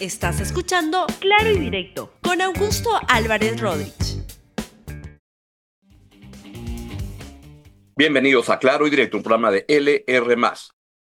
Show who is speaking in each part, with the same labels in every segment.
Speaker 1: Estás escuchando Claro y Directo con Augusto Álvarez Rodríguez.
Speaker 2: Bienvenidos a Claro y Directo, un programa de LR.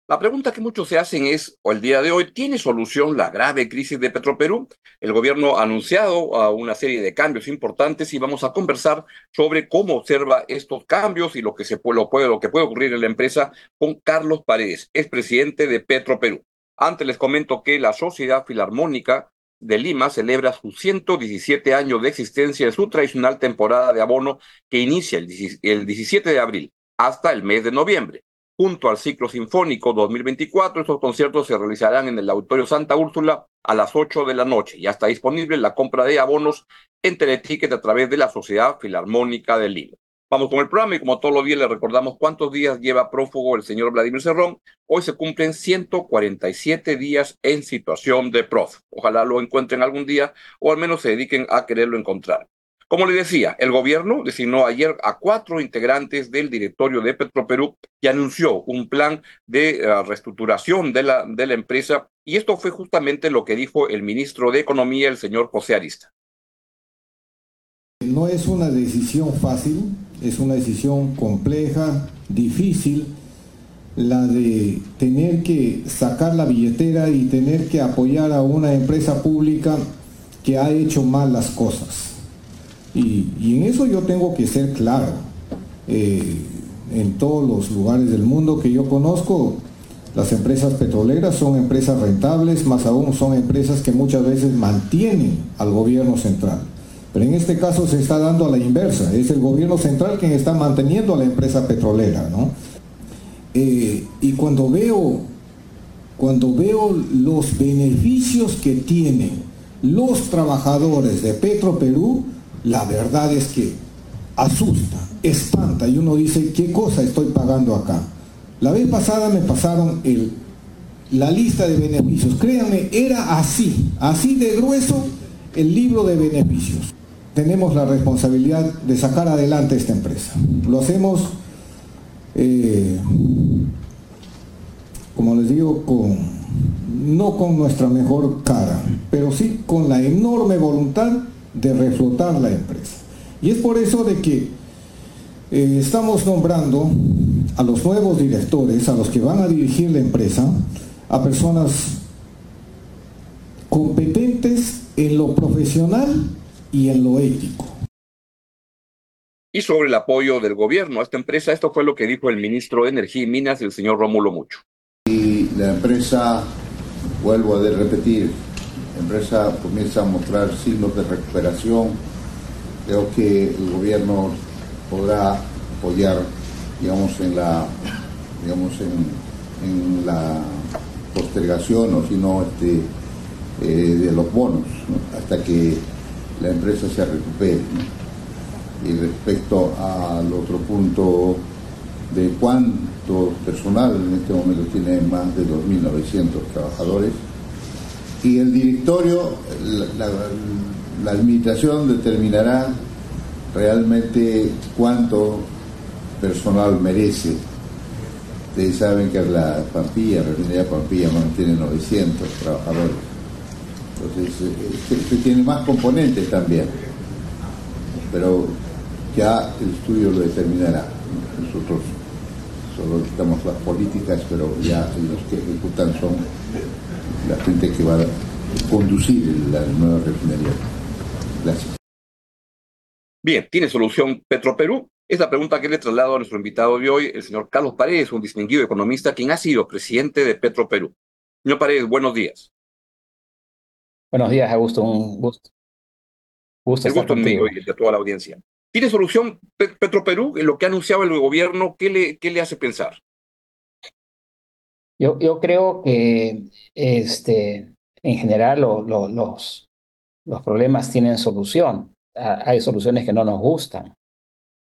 Speaker 2: La pregunta que muchos se hacen es, el día de hoy, ¿tiene solución la grave crisis de Petroperú? El gobierno ha anunciado una serie de cambios importantes y vamos a conversar sobre cómo observa estos cambios y lo que, puede, lo que puede ocurrir en la empresa con Carlos Paredes, expresidente de Petroperú. Antes les comento que la Sociedad Filarmónica de Lima celebra sus 117 años de existencia en su tradicional temporada de abono que inicia el 17 de abril hasta el mes de noviembre. Junto al ciclo sinfónico 2024, estos conciertos se realizarán en el Auditorio Santa Úrsula a las 8 de la noche. Ya está disponible la compra de abonos en Teleticket a través de la Sociedad Filarmónica de Lima. Vamos con el programa y como todos los días le recordamos cuántos días lleva prófugo el señor Vladimir Cerrón. Hoy se cumplen 147 días en situación de prófugo. Ojalá lo encuentren algún día o al menos se dediquen a quererlo encontrar. Como le decía, el gobierno designó ayer a cuatro integrantes del directorio de Petroperú y anunció un plan de eh, reestructuración de la, de la empresa y esto fue justamente lo que dijo el ministro de Economía, el señor José Arista.
Speaker 3: No es una decisión fácil, es una decisión compleja, difícil, la de tener que sacar la billetera y tener que apoyar a una empresa pública que ha hecho mal las cosas. Y, en eso yo tengo que ser claro. Eh, en todos los lugares del mundo que yo conozco, las empresas petroleras son empresas rentables, más aún son empresas que muchas veces mantienen al gobierno central. Pero en este caso se está dando a la inversa, es el gobierno central quien está manteniendo a la empresa petrolera, ¿no? Eh, y cuando veo, cuando veo los beneficios que tienen los trabajadores de Petroperú, la verdad es que asusta, espanta y uno dice, ¿qué cosa estoy pagando acá? La vez pasada me pasaron la lista de beneficios. Créanme, era así, así de grueso el libro de beneficios tenemos la responsabilidad de sacar adelante esta empresa. Lo hacemos, eh, como les digo, con, no con nuestra mejor cara, pero sí con la enorme voluntad de reflotar la empresa. Y es por eso de que eh, estamos nombrando a los nuevos directores, a los que van a dirigir la empresa, a personas competentes en lo profesional y en lo ético.
Speaker 2: Y sobre el apoyo del gobierno a esta empresa, esto fue lo que dijo el ministro de Energía y Minas, el señor Rómulo Mucho.
Speaker 4: Y la empresa, vuelvo a repetir, la empresa comienza a mostrar signos de recuperación. Creo que el gobierno podrá apoyar, digamos, en la, digamos, en, la postergación o si no, este, eh, de los bonos, hasta que la empresa se recupere. Y respecto al otro punto de cuánto personal, en este momento tiene más de 2.900 trabajadores, y el directorio, la, administración determinará realmente cuánto personal merece. Ustedes saben que la Pampilla, la refinería Pampilla mantiene 900 trabajadores entonces, tiene más componentes también. Pero ya el estudio lo determinará. Nosotros solo dictamos las políticas, pero ya los que ejecutan son la gente que va a conducir la nueva refinería. Gracias.
Speaker 2: Bien, ¿tiene solución Petroperú? Es la pregunta que le traslado a nuestro invitado de hoy, el señor Carlos Paredes, un distinguido economista, quien ha sido presidente de Petroperú. Señor Paredes, buenos días.
Speaker 5: Buenos días, Augusto. Un gusto.
Speaker 2: gusto El gusto contigo. y de toda la audiencia. ¿Tiene solución Petroperú en lo que ha anunciado el gobierno? ¿Qué le, qué le hace pensar?
Speaker 5: Yo, yo creo que este, en general los, los problemas tienen solución. Hay soluciones que no nos gustan,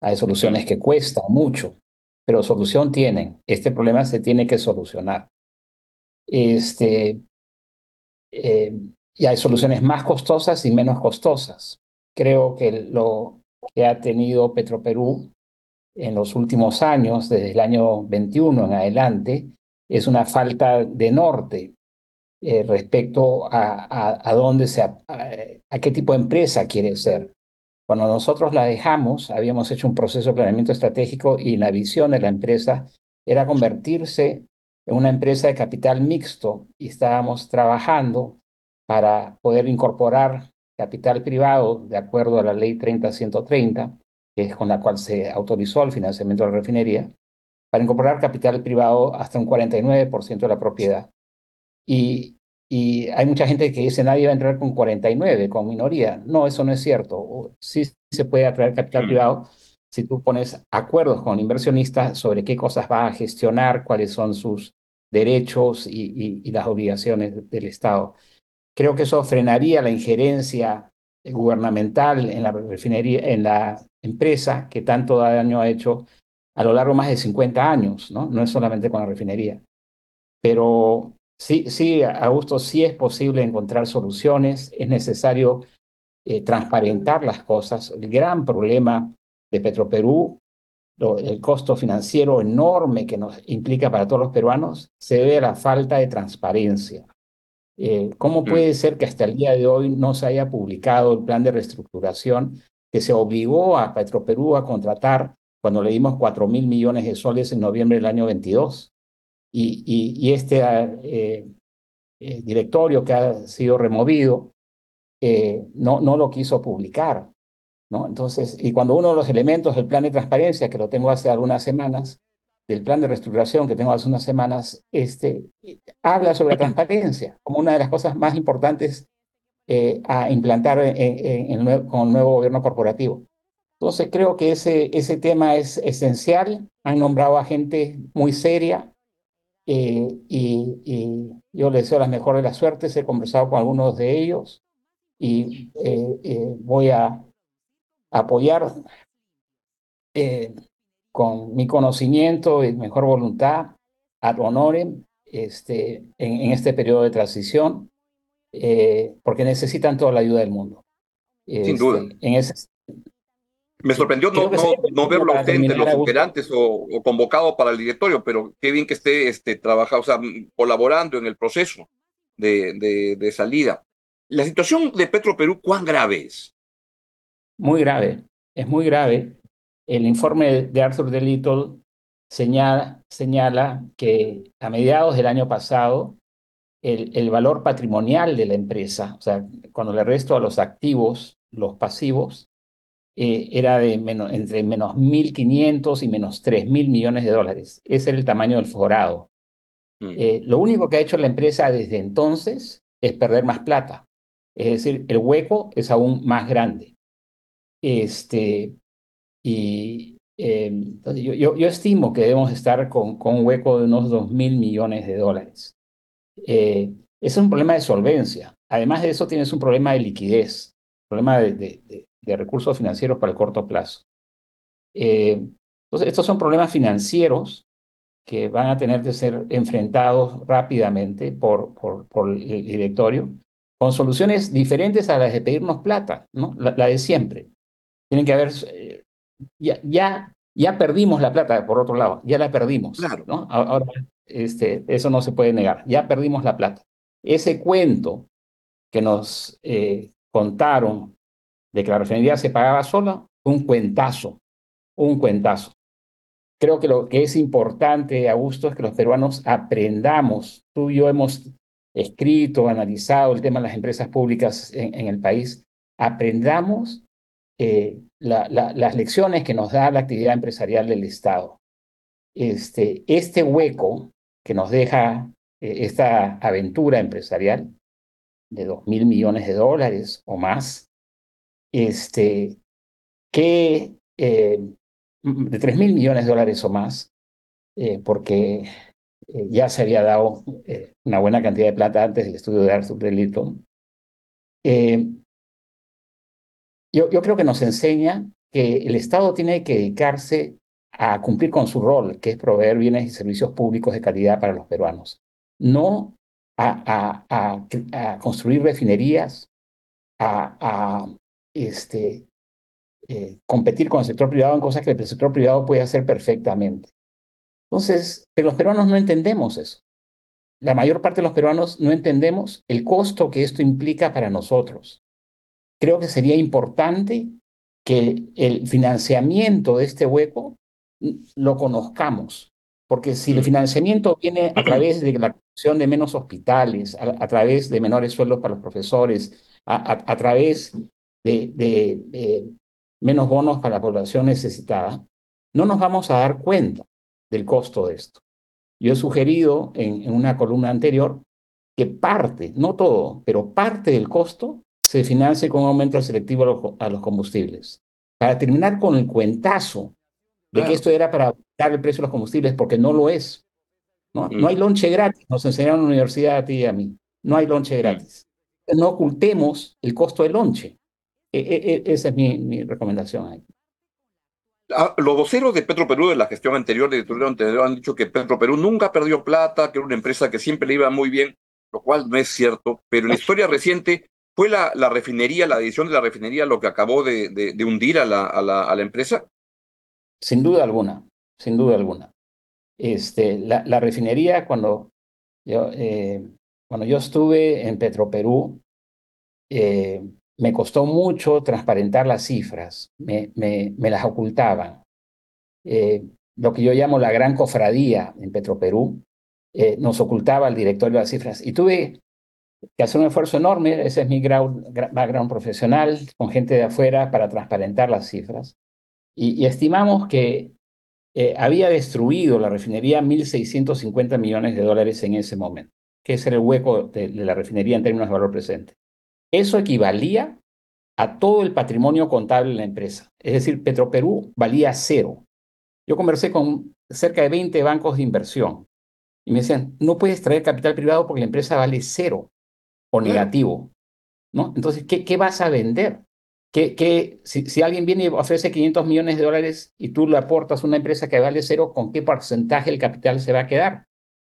Speaker 5: hay soluciones que cuestan mucho, pero solución tienen. Este problema se tiene que solucionar. Este, eh, y hay soluciones más costosas y menos costosas. Creo que lo que ha tenido Petroperú en los últimos años, desde el año 21 en adelante, es una falta de norte. eh, respecto a, a, dónde se, a, qué tipo de empresa quiere ser. Cuando nosotros la dejamos, habíamos hecho un proceso de planeamiento estratégico y la visión de la empresa era convertirse en una empresa de capital mixto y estábamos trabajando para poder incorporar capital privado de acuerdo a la ley 30130, que es con la cual se autorizó el financiamiento de la refinería, para incorporar capital privado hasta un 49% de la propiedad. Y, y hay mucha gente que dice nadie va a entrar con 49, con minoría. No, eso no es cierto. Sí se puede atraer capital mm. privado si tú pones acuerdos con inversionistas sobre qué cosas va a gestionar, cuáles son sus derechos y, y las obligaciones del Estado. Creo que eso frenaría la injerencia gubernamental en la refinería, en la empresa que tanto daño ha hecho a lo largo de más de 50 años, ¿no? No es solamente con la refinería. Pero sí, sí, Augusto, sí es posible encontrar soluciones, es necesario eh, transparentar las cosas. El gran problema de Petroperú, el costo financiero enorme que nos implica para todos los peruanos, se debe a la falta de transparencia. Eh, ¿Cómo puede ser que hasta el día de hoy no se haya publicado el plan de reestructuración que se obligó a Petroperú a contratar cuando le dimos 4 mil millones de soles en noviembre del año 22? Y, y, y este eh, eh, directorio que ha sido removido no, no lo quiso publicar. ¿no? Entonces, y cuando uno de los elementos del plan de transparencia, que lo tengo hace algunas semanas, del plan de reestructuración que tengo hace unas semanas, este, habla sobre la transparencia como una de las cosas más importantes eh, a implantar con el nuevo gobierno corporativo. Entonces creo que ese, ese tema es esencial. Han nombrado a gente muy seria eh, y, yo les deseo las mejores de las suertes. He conversado con algunos de ellos y eh, voy a apoyar con mi conocimiento y mejor voluntad, ad honorem, este, en, este periodo de transición, eh, porque necesitan toda la ayuda del mundo.
Speaker 2: Sin este, duda. En ese, me sorprendió no, no, verlo a los operantes o, convocado para el directorio, pero qué bien que esté este, trabajando, o sea, colaborando en el proceso de, de, de salida. La situación de Petro Perú, ¿cuán grave es?
Speaker 5: Muy grave, es muy grave el informe de Arthur de Little señala, señala que a mediados del año pasado el, el, valor patrimonial de la empresa, o sea, cuando le resto a los activos, los pasivos, eh, era de menos, entre menos 1.500 y menos 3.000 millones de dólares. Ese era el tamaño del forado. Mm. Eh, lo único que ha hecho la empresa desde entonces es perder más plata. Es decir, el hueco es aún más grande. Este, y em, yo, yo, yo, estimo que debemos estar con, con un hueco de unos 2 mil millones de dólares. Eh, es un problema de solvencia. Además de eso, tienes un problema de liquidez, problema de, de, de recursos financieros para el corto plazo. Eh, entonces, estos son problemas financieros que van a tener que ser enfrentados rápidamente por, por, por el directorio, con soluciones diferentes a las de pedirnos plata, ¿no? la, la de siempre. Tienen que haber eh, ya, ya, ya perdimos la plata, por otro lado, ya la perdimos. Claro. ¿no? Ahora, este, eso no se puede negar, ya perdimos la plata. Ese cuento que nos eh, contaron de que la refinería se pagaba sola, un cuentazo, un cuentazo. Creo que lo que es importante, Augusto, es que los peruanos aprendamos. Tú y yo hemos escrito, analizado el tema de las empresas públicas en, en el país. Aprendamos eh, las lecciones que nos da la actividad empresarial del Estado. Este, este hueco que nos deja eh, esta aventura empresarial de dos mil millones de dólares o más, este, que eh, de tres mil millones de dólares o más, porque ya se había dado una buena cantidad de plata antes del estudio de Arthur de yo, creo que nos enseña que el Estado tiene que dedicarse a cumplir con su rol, que es proveer bienes y servicios públicos de calidad para los peruanos, no a, a, construir refinerías, a, este, eh, competir con el sector privado en cosas que el sector privado puede hacer perfectamente. Entonces, pero los peruanos no entendemos eso. la mayor parte de los peruanos no entendemos el costo que esto implica para nosotros. Creo que sería importante que el financiamiento de este hueco lo conozcamos, porque si el financiamiento viene a través de la construcción de menos hospitales, a, través de menores sueldos para los profesores, a, través de, menos bonos para la población necesitada, no nos vamos a dar cuenta del costo de esto. Yo he sugerido en, una columna anterior que parte, no todo, pero parte del costo se financie con un aumento selectivo a los, combustibles. Para terminar con el cuentazo de que esto era para dar el precio de los combustibles, porque no lo es. No, no hay lonche gratis, nos enseñaron en la universidad a ti y a mí. No hay lonche gratis. No ocultemos el costo del lonche. E, e, e, esa es mi, mi recomendación ahí.
Speaker 2: Ah, los voceros de Petroperú de la gestión anterior, de anterior, han dicho que Petroperú nunca perdió plata, que era una empresa que siempre le iba muy bien, lo cual no es cierto, pero en la historia reciente fue la, la refinería, la decisión de la refinería lo que acabó de, de, hundir a la, a, la, a la, empresa.
Speaker 5: Sin duda alguna, sin duda alguna. Este, la, refinería, cuando yo, eh, cuando yo estuve en Petroperú, eh, me costó mucho transparentar las cifras, me, me, me las ocultaban. Eh, lo que yo llamo la gran cofradía en Petroperú, nos ocultaba el directorio las cifras. Y tuve que hacer un esfuerzo enorme, ese es mi background profesional, con gente de afuera para transparentar las cifras. Y, estimamos que eh, había destruido la refinería 1.650 millones de dólares en ese momento, que es el hueco de la refinería en términos de valor presente. Eso equivalía a todo el patrimonio contable de la empresa. Es decir, Petroperú valía cero. Yo conversé con cerca de 20 bancos de inversión y me decían, no puedes traer capital privado porque la empresa vale cero o negativo. ¿no? Entonces, ¿qué, qué vas a vender? ¿Qué, qué, si, si, alguien viene y ofrece 500 millones de dólares y tú le aportas a una empresa que vale cero, ¿con qué porcentaje el capital se va a quedar?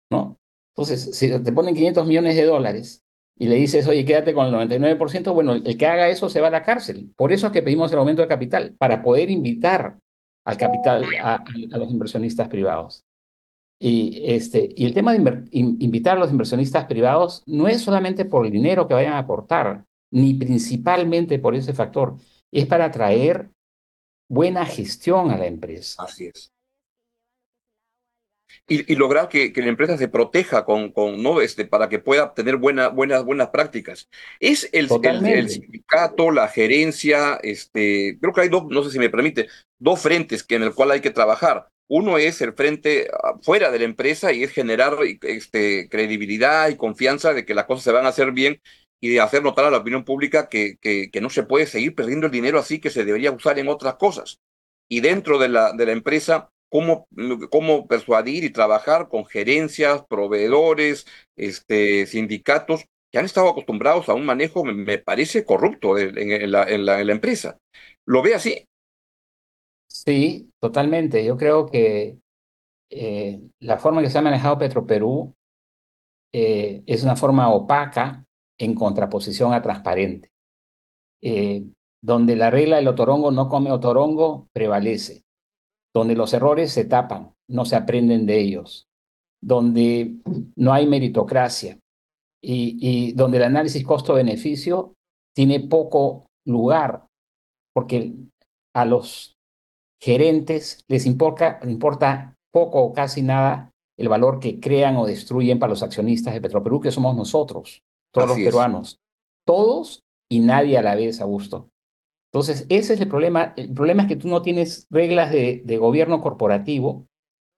Speaker 5: ¿no? Entonces, si te ponen 500 millones de dólares y le dices, oye, quédate con el 99%, bueno, el que haga eso se va a la cárcel. Por eso es que pedimos el aumento de capital, para poder invitar al capital a, los inversionistas privados. Y, este, y el tema de invitar a los inversionistas privados no es solamente por el dinero que vayan a aportar, ni principalmente por ese factor, es para traer buena gestión a la empresa.
Speaker 2: Así es y, lograr que, la empresa se proteja con, con ¿no? este, para que pueda tener buena, buenas, buenas prácticas. Es el, el, sindicato, la gerencia, este, creo que hay dos, no sé si me permite, dos frentes que en el cual hay que trabajar. Uno es el frente ah, fuera de la empresa y es generar este, credibilidad y confianza de que las cosas se van a hacer bien y de hacer notar a la opinión pública que, no se puede seguir perdiendo el dinero así que se debería usar en otras cosas. Y dentro de la, empresa, cómo, persuadir y trabajar con gerencias, proveedores, este, sindicatos que han estado acostumbrados a un manejo, me, parece, corrupto en, la, en, la, empresa. ¿Lo ve así?
Speaker 5: Sí, totalmente. Yo creo que eh, la forma que se ha manejado Petroperú eh, es una forma opaca en contraposición a transparente, eh, donde la regla del otorongo no come otorongo prevalece. Donde los errores se tapan, no se aprenden de ellos, donde no hay meritocracia. Y, donde el análisis costo-beneficio tiene poco lugar, porque a los gerentes les importa, importa poco o casi nada el valor que crean o destruyen para los accionistas de Petroperú, que somos nosotros, todos los peruanos. Todos y nadie a la vez, a gusto. Entonces, ese es el problema. El problema es que tú no tienes reglas de, gobierno corporativo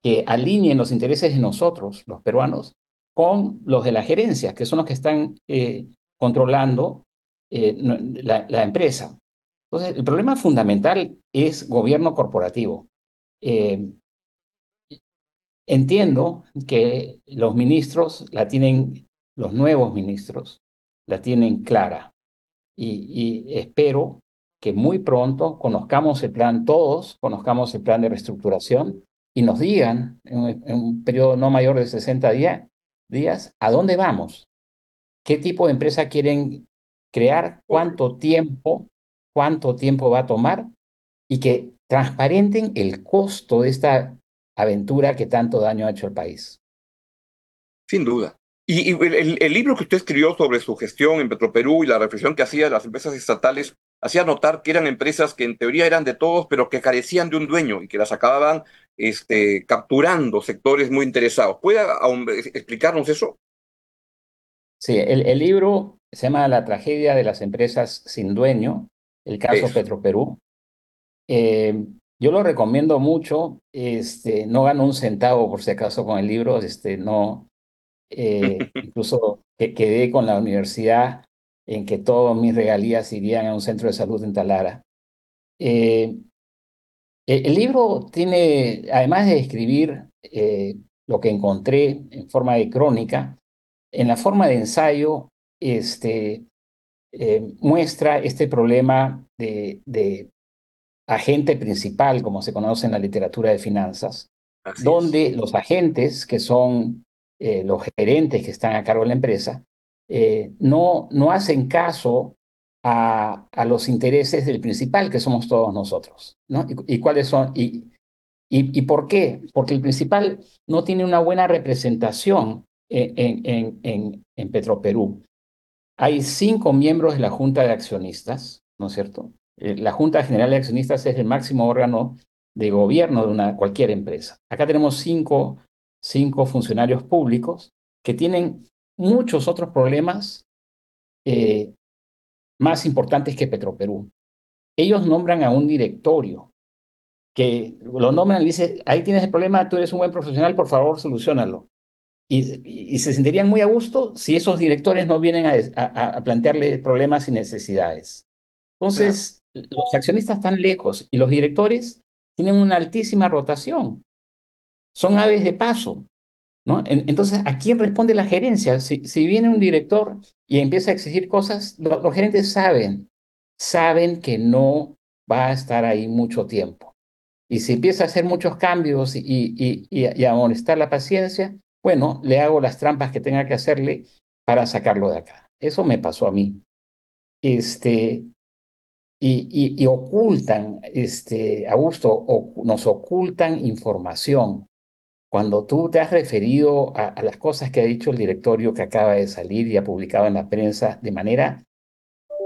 Speaker 5: que alineen los intereses de nosotros, los peruanos, con los de la gerencia, que son los que están eh, controlando eh, la, empresa. Entonces, el problema fundamental es gobierno corporativo. Eh, entiendo que los ministros la tienen, los nuevos ministros la tienen clara. Y, espero que muy pronto conozcamos el plan, todos conozcamos el plan de reestructuración y nos digan en, un periodo no mayor de 60 días a dónde vamos, qué tipo de empresa quieren crear, cuánto tiempo, cuánto tiempo va a tomar y que transparenten el costo de esta aventura que tanto daño ha hecho al país.
Speaker 2: Sin duda. Y, el, libro que usted escribió sobre su gestión en Petroperú y la reflexión que hacía de las empresas estatales hacía notar que eran empresas que en teoría eran de todos, pero que carecían de un dueño y que las acababan este, capturando sectores muy interesados. ¿Puede explicarnos eso?
Speaker 5: Sí, el, libro se llama La tragedia de las empresas sin dueño, el caso Petroperú. Eh, yo lo recomiendo mucho. Este, no gano un centavo por si acaso con el libro. Este, no, eh, incluso quedé con la universidad en que todos mis regalías irían a un centro de salud en Talara. Eh, el libro tiene, además de escribir eh, lo que encontré en forma de crónica, en la forma de ensayo, este, muestra este problema de, de, agente principal, como se conoce en la literatura de finanzas, donde los agentes, que son eh, los gerentes que están a cargo de la empresa, eh, no, no hacen caso a, a, los intereses del principal, que somos todos nosotros. ¿no? ¿Y, cuáles son? Y, y, por qué? Porque el principal no tiene una buena representación en, en, en, en Petroperú. Hay cinco miembros de la Junta de Accionistas, ¿no es cierto? Eh, la Junta General de Accionistas es el máximo órgano de gobierno de una, cualquier empresa. Acá tenemos cinco cinco funcionarios públicos que tienen muchos otros problemas eh, más importantes que Petroperú. Ellos nombran a un directorio que lo nombran y dicen, ahí tienes el problema, tú eres un buen profesional, por favor, solucionalo. Y, se sentirían muy a gusto si esos directores no vienen a, plantearle problemas y necesidades. Entonces, los accionistas están lejos y los directores tienen una altísima rotación son aves de paso. ¿no? Entonces, ¿a quién responde la gerencia? Si, viene un director y empieza a exigir cosas, los gerentes saben, saben que no va a estar ahí mucho tiempo. Y si empieza a hacer muchos cambios y, y, y, a molestar la paciencia, bueno, le hago las trampas que tenga que hacerle para sacarlo de acá. Eso me pasó a mí. Este, y, ocultan, este, Augusto, o, nos ocultan información. Cuando tú te has referido a, las cosas que ha dicho el directorio que acaba de salir y ha publicado en la prensa de manera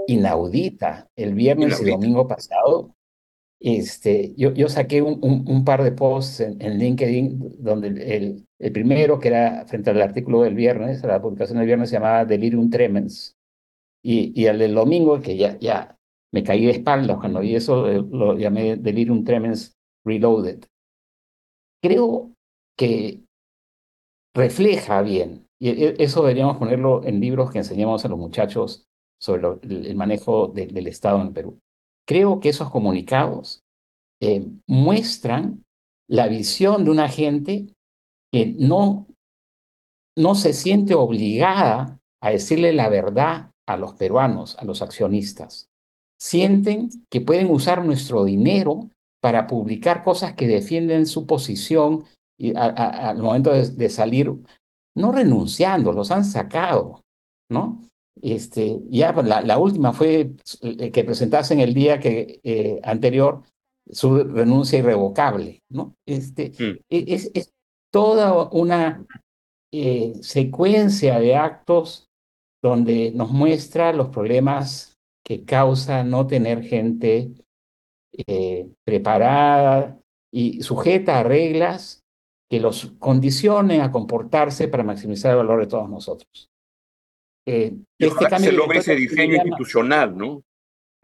Speaker 5: inaudita el viernes y domingo pasado, este, yo, yo saqué un, un, par de posts en, LinkedIn donde el, el, primero, que era frente al artículo del viernes, la publicación del viernes se llamaba Delirium Tremens, y, y el del domingo, que ya, ya me caí de espaldas cuando vi eso, eh, lo llamé Delirium Tremens Reloaded. Creo que refleja bien, y e, eso deberíamos ponerlo en libros que enseñamos a los muchachos sobre el manejo del Estado en Perú. Creo que esos comunicados eh, muestran la visión de una gente que no, no se siente obligada a decirle la verdad a los peruanos, a los accionistas. Sienten que pueden usar nuestro dinero para publicar cosas que defienden su posición y al momento de, salir, no renunciando, los han sacado, ¿no? Este, ya pues, la, última fue eh, que presentasen el día que, eh, anterior su renuncia irrevocable, ¿no? Este, mm. e, es, es, toda una eh, secuencia de actos donde nos muestra los problemas que causa no tener gente preparada y sujeta a reglas que los condicione a comportarse para maximizar el valor de todos nosotros.
Speaker 2: Eh, este cambio se logre ese diseño institucional, ¿no?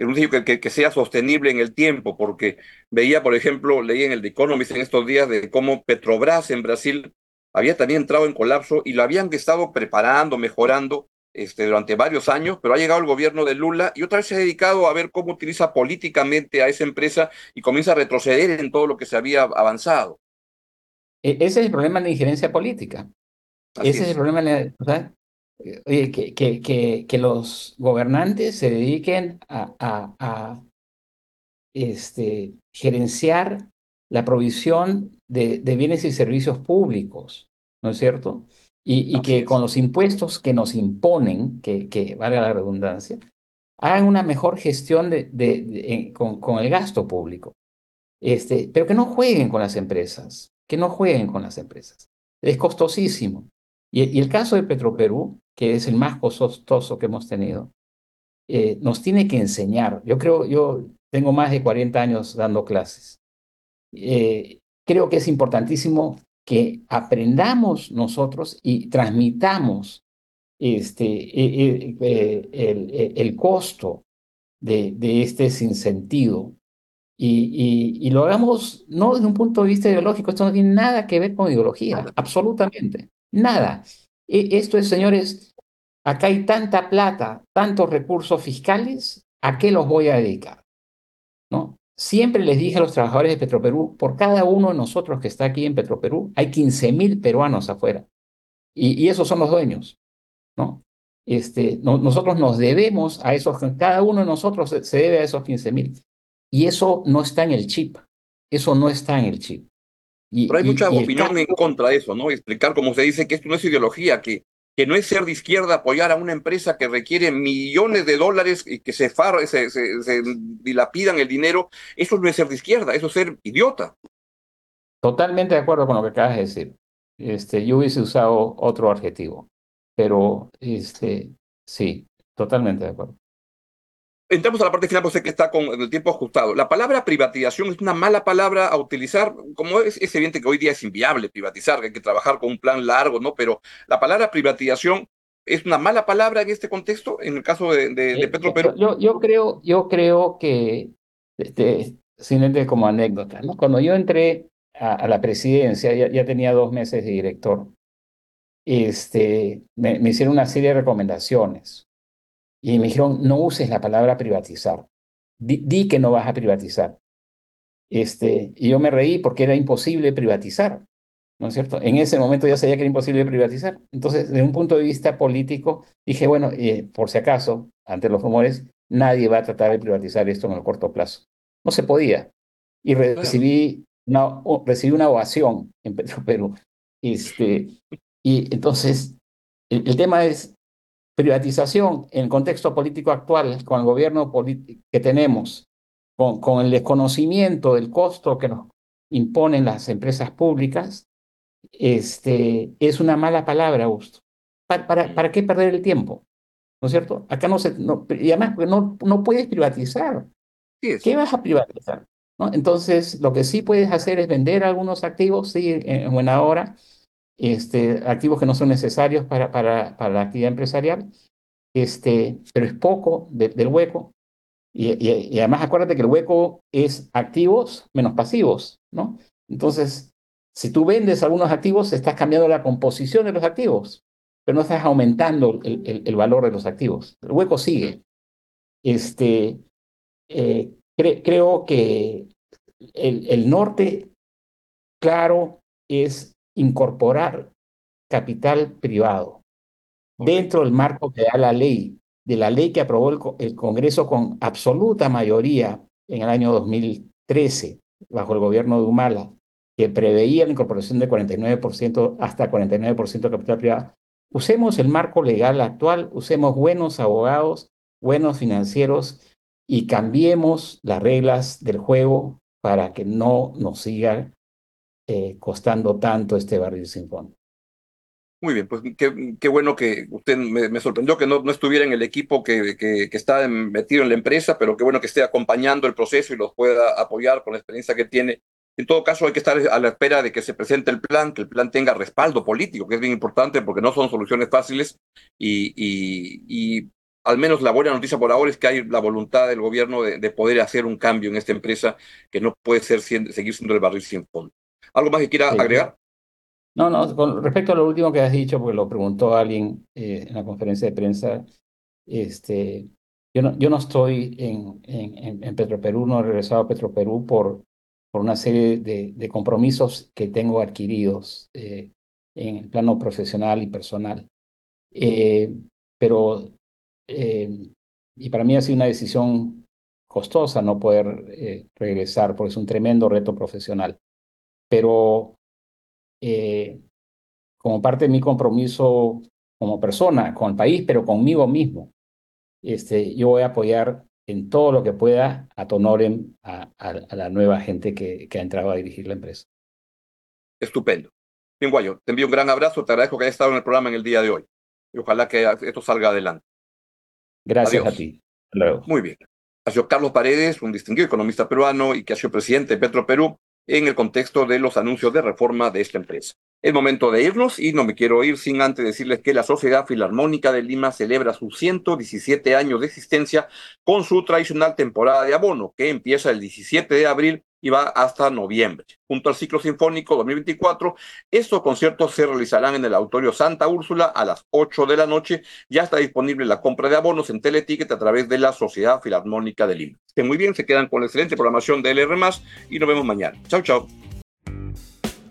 Speaker 2: un diseño que, que, sea sostenible en el tiempo, porque veía, por ejemplo, leí en el The Economist en estos días de cómo Petrobras en Brasil había también entrado en colapso y lo habían estado preparando, mejorando este, durante varios años, pero ha llegado el gobierno de Lula y otra vez se ha dedicado a ver cómo utiliza políticamente a esa empresa y comienza a retroceder en todo lo que se había avanzado.
Speaker 5: E, ese es el problema de la injerencia política. ese es. el problema de oye, que, que, que, los gobernantes se dediquen a, a, este, gerenciar la provisión de, de, bienes y servicios públicos, ¿no es cierto? Y, y que con los impuestos que nos imponen, que, que valga la redundancia, hagan una mejor gestión de, de, con, con, el gasto público. Este, pero que no jueguen con las empresas, que no jueguen con las empresas. Es costosísimo. Y, el caso de Petroperú, que es el más costoso que hemos tenido, eh, nos tiene que enseñar. Yo creo, yo tengo más de 40 años dando clases. Eh, creo que es importantísimo que aprendamos nosotros y transmitamos este, e, e, el, el, costo de, de, este sinsentido y, y, lo hagamos no desde un punto de vista ideológico, esto no tiene nada que ver con ideología, absolutamente, nada. E, esto es, señores, acá hay tanta plata, tantos recursos fiscales, ¿a qué los voy a dedicar? ¿No? Siempre les dije a los trabajadores de Petroperú, por cada uno de nosotros que está aquí en Petroperú, hay 15 mil peruanos afuera. Y, esos son los dueños, ¿no? Este, nosotros nos debemos a esos, cada uno de nosotros se, debe a esos 15 mil. Y eso no está en el chip, eso no está en el chip.
Speaker 2: Y, Pero hay mucha opinión en contra de eso, ¿no? Explicar, como se dice, que esto no es ideología, que que no es ser de izquierda apoyar a una empresa que requiere millones de dólares y que se, se, se, dilapidan el dinero, eso no es ser de izquierda, eso es ser idiota.
Speaker 5: Totalmente de acuerdo con lo que acabas de decir. Este, yo hubiese usado otro adjetivo, pero este, sí, totalmente de acuerdo
Speaker 2: entramos a la parte final, pues sé que está con el tiempo ajustado. La palabra privatización es una mala palabra a utilizar, como es, evidente que hoy día es inviable privatizar, que hay que trabajar con un plan largo, ¿no? Pero la palabra privatización es una mala palabra en este contexto, en el caso de, de,
Speaker 5: eh, Petro Perú. Yo, yo, creo, yo creo que, este, simplemente como anécdota, ¿no? Cuando yo entré a, la presidencia, ya, tenía dos meses de director, este, me hicieron una serie de recomendaciones y me dijeron, no uses la palabra privatizar. Di, que no vas a privatizar. Este, y yo me reí porque era imposible privatizar, ¿no es cierto? En ese momento ya sabía que era imposible privatizar. Entonces, desde un punto de vista político, dije, bueno, eh, por si acaso, ante los rumores, nadie va a tratar de privatizar esto en el corto plazo. No se podía. Y recibí una, recibí una ovación en Perú. Este, y entonces, el tema es, privatización en el contexto político actual, con el gobierno que tenemos, con, con, el desconocimiento del costo que nos imponen las empresas públicas, este, es una mala palabra, Augusto. ¿Para, para, para qué perder el tiempo? ¿No es cierto? Acá no se... No, y además, no, no puedes privatizar. ¿Qué vas a privatizar? ¿No? Entonces, lo que sí puedes hacer es vender algunos activos, sí, en buena hora, este, activos que no son necesarios para, para, para la actividad empresarial, este, pero es poco del hueco. Y, y, además acuérdate que el hueco es activos menos pasivos, ¿no? Entonces, si tú vendes algunos activos, estás cambiando la composición de los activos, pero no estás aumentando el, el, valor de los activos. El hueco sigue. Este, eh, creo que el, el norte, claro, es incorporar capital privado dentro del marco que da la ley, de la ley que aprobó el, Congreso con absoluta mayoría en el año 2013, bajo el gobierno de Humala, que preveía la incorporación de 49% hasta 49% de capital privado. Usemos el marco legal actual, usemos buenos abogados, buenos financieros y cambiemos las reglas del juego para que no nos siga eh, costando tanto este barril sin fondo.
Speaker 2: Muy bien, pues qué, bueno que usted me, sorprendió que no, no, estuviera en el equipo que, que, está metido en la empresa, pero qué bueno que esté acompañando el proceso y los pueda apoyar con la experiencia que tiene. En todo caso, hay que estar a la espera de que se presente el plan, que el plan tenga respaldo político, que es bien importante porque no son soluciones fáciles y, y, y al menos la buena noticia por ahora es que hay la voluntad del gobierno de, de poder hacer un cambio en esta empresa que no puede ser seguir siendo el barril sin fondo. ¿Algo más que quiera agregar?
Speaker 5: No, no, con respecto a lo último que has dicho, porque lo preguntó alguien eh, en la conferencia de prensa, este, yo, no, yo no estoy en, en, en Petroperú, no he regresado a Petroperú por, por una serie de, de compromisos que tengo adquiridos eh, en el plano profesional y personal. Eh, pero, y para mí ha sido una decisión costosa no poder regresar, porque es un tremendo reto profesional pero eh, como parte de mi compromiso como persona, con el país, pero conmigo mismo, este, yo voy a apoyar en todo lo que pueda a Tonorem, a, a, la nueva gente que, que ha entrado a dirigir la empresa.
Speaker 2: Estupendo. Bien, Guayo, te envío un gran abrazo, te agradezco que hayas estado en el programa en el día de hoy y ojalá que esto salga adelante.
Speaker 5: Gracias a ti. Luego.
Speaker 2: Muy bien. Ha sido Carlos Paredes, un distinguido economista peruano y que ha sido presidente de Petro Perú en el contexto de los anuncios de reforma de esta empresa. Es momento de irnos y no me quiero ir sin antes decirles que la Sociedad Filarmónica de Lima celebra sus 117 años de existencia con su tradicional temporada de abono, que empieza el 17 de abril y va hasta noviembre. Junto al ciclo sinfónico 2024, estos conciertos se realizarán en el Auditorio Santa Úrsula a las 8 de la noche. Ya está disponible la compra de abonos en Teleticket a través de la Sociedad Filarmónica de Lima. Estén muy bien, se quedan con la excelente programación de LR+, y nos vemos mañana. Chao, chao.